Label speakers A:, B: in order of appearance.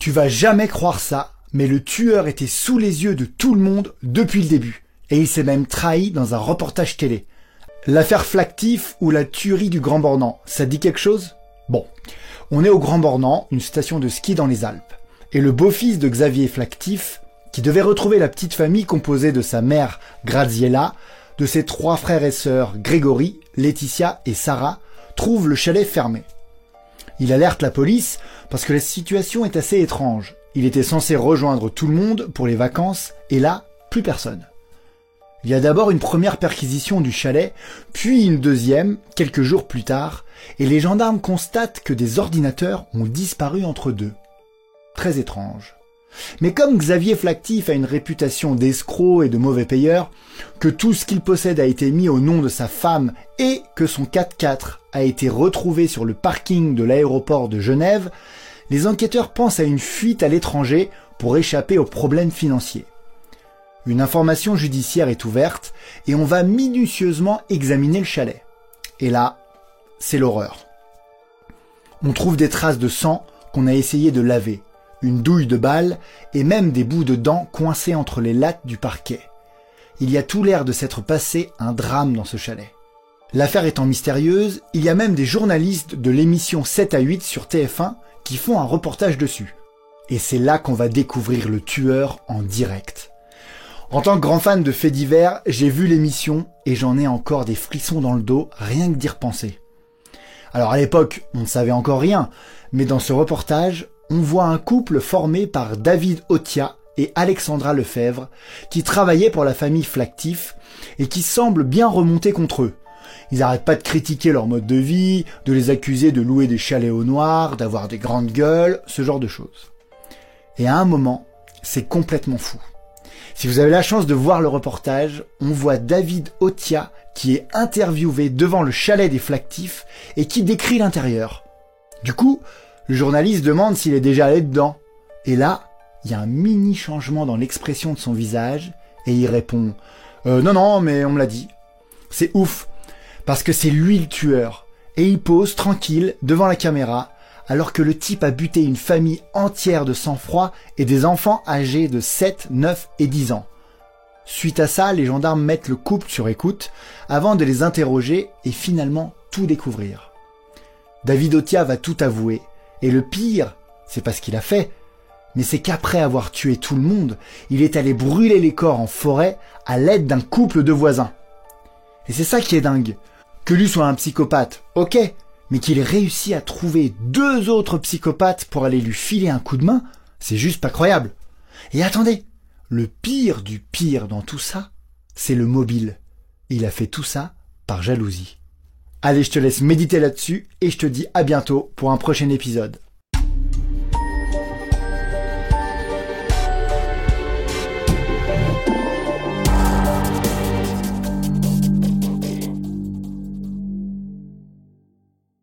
A: Tu vas jamais croire ça, mais le tueur était sous les yeux de tout le monde depuis le début. Et il s'est même trahi dans un reportage télé. L'affaire Flactif ou la tuerie du Grand Bornand, ça dit quelque chose? Bon, on est au Grand Bornand, une station de ski dans les Alpes. Et le beau-fils de Xavier Flactif, qui devait retrouver la petite famille composée de sa mère Graziella, de ses trois frères et sœurs Grégory, Laetitia et Sarah, trouve le chalet fermé. Il alerte la police parce que la situation est assez étrange. Il était censé rejoindre tout le monde pour les vacances et là, plus personne. Il y a d'abord une première perquisition du chalet, puis une deuxième, quelques jours plus tard, et les gendarmes constatent que des ordinateurs ont disparu entre deux. Très étrange. Mais comme Xavier Flactif a une réputation d'escroc et de mauvais payeur, que tout ce qu'il possède a été mis au nom de sa femme et que son 4x4 a été retrouvé sur le parking de l'aéroport de Genève, les enquêteurs pensent à une fuite à l'étranger pour échapper aux problèmes financiers. Une information judiciaire est ouverte et on va minutieusement examiner le chalet. Et là, c'est l'horreur. On trouve des traces de sang qu'on a essayé de laver, une douille de balle et même des bouts de dents coincés entre les lattes du parquet. Il y a tout l'air de s'être passé un drame dans ce chalet. L'affaire étant mystérieuse, il y a même des journalistes de l'émission 7 à 8 sur TF1 qui font un reportage dessus. Et c'est là qu'on va découvrir le tueur en direct. En tant que grand fan de faits divers, j'ai vu l'émission et j'en ai encore des frissons dans le dos rien que d'y repenser. Alors à l'époque, on ne savait encore rien, mais dans ce reportage, on voit un couple formé par David Otia et Alexandra Lefebvre, qui travaillaient pour la famille Flactif et qui semblent bien remonter contre eux. Ils n'arrêtent pas de critiquer leur mode de vie, de les accuser de louer des chalets au noir, d'avoir des grandes gueules, ce genre de choses. Et à un moment, c'est complètement fou. Si vous avez la chance de voir le reportage, on voit David Otia qui est interviewé devant le chalet des Flactifs et qui décrit l'intérieur. Du coup, le journaliste demande s'il est déjà allé dedans. Et là, il y a un mini changement dans l'expression de son visage et il répond euh, Non, non, mais on me l'a dit. C'est ouf, parce que c'est lui le tueur. Et il pose tranquille devant la caméra, alors que le type a buté une famille entière de sang-froid et des enfants âgés de 7, 9 et 10 ans. Suite à ça, les gendarmes mettent le couple sur écoute avant de les interroger et finalement tout découvrir. David Otia va tout avouer, et le pire, c'est pas ce qu'il a fait, mais c'est qu'après avoir tué tout le monde, il est allé brûler les corps en forêt à l'aide d'un couple de voisins. Et c'est ça qui est dingue. Que lui soit un psychopathe, ok, mais qu'il ait réussi à trouver deux autres psychopathes pour aller lui filer un coup de main, c'est juste pas croyable. Et attendez, le pire du pire dans tout ça, c'est le mobile. Il a fait tout ça par jalousie. Allez, je te laisse méditer là-dessus et je te dis à bientôt pour un prochain épisode.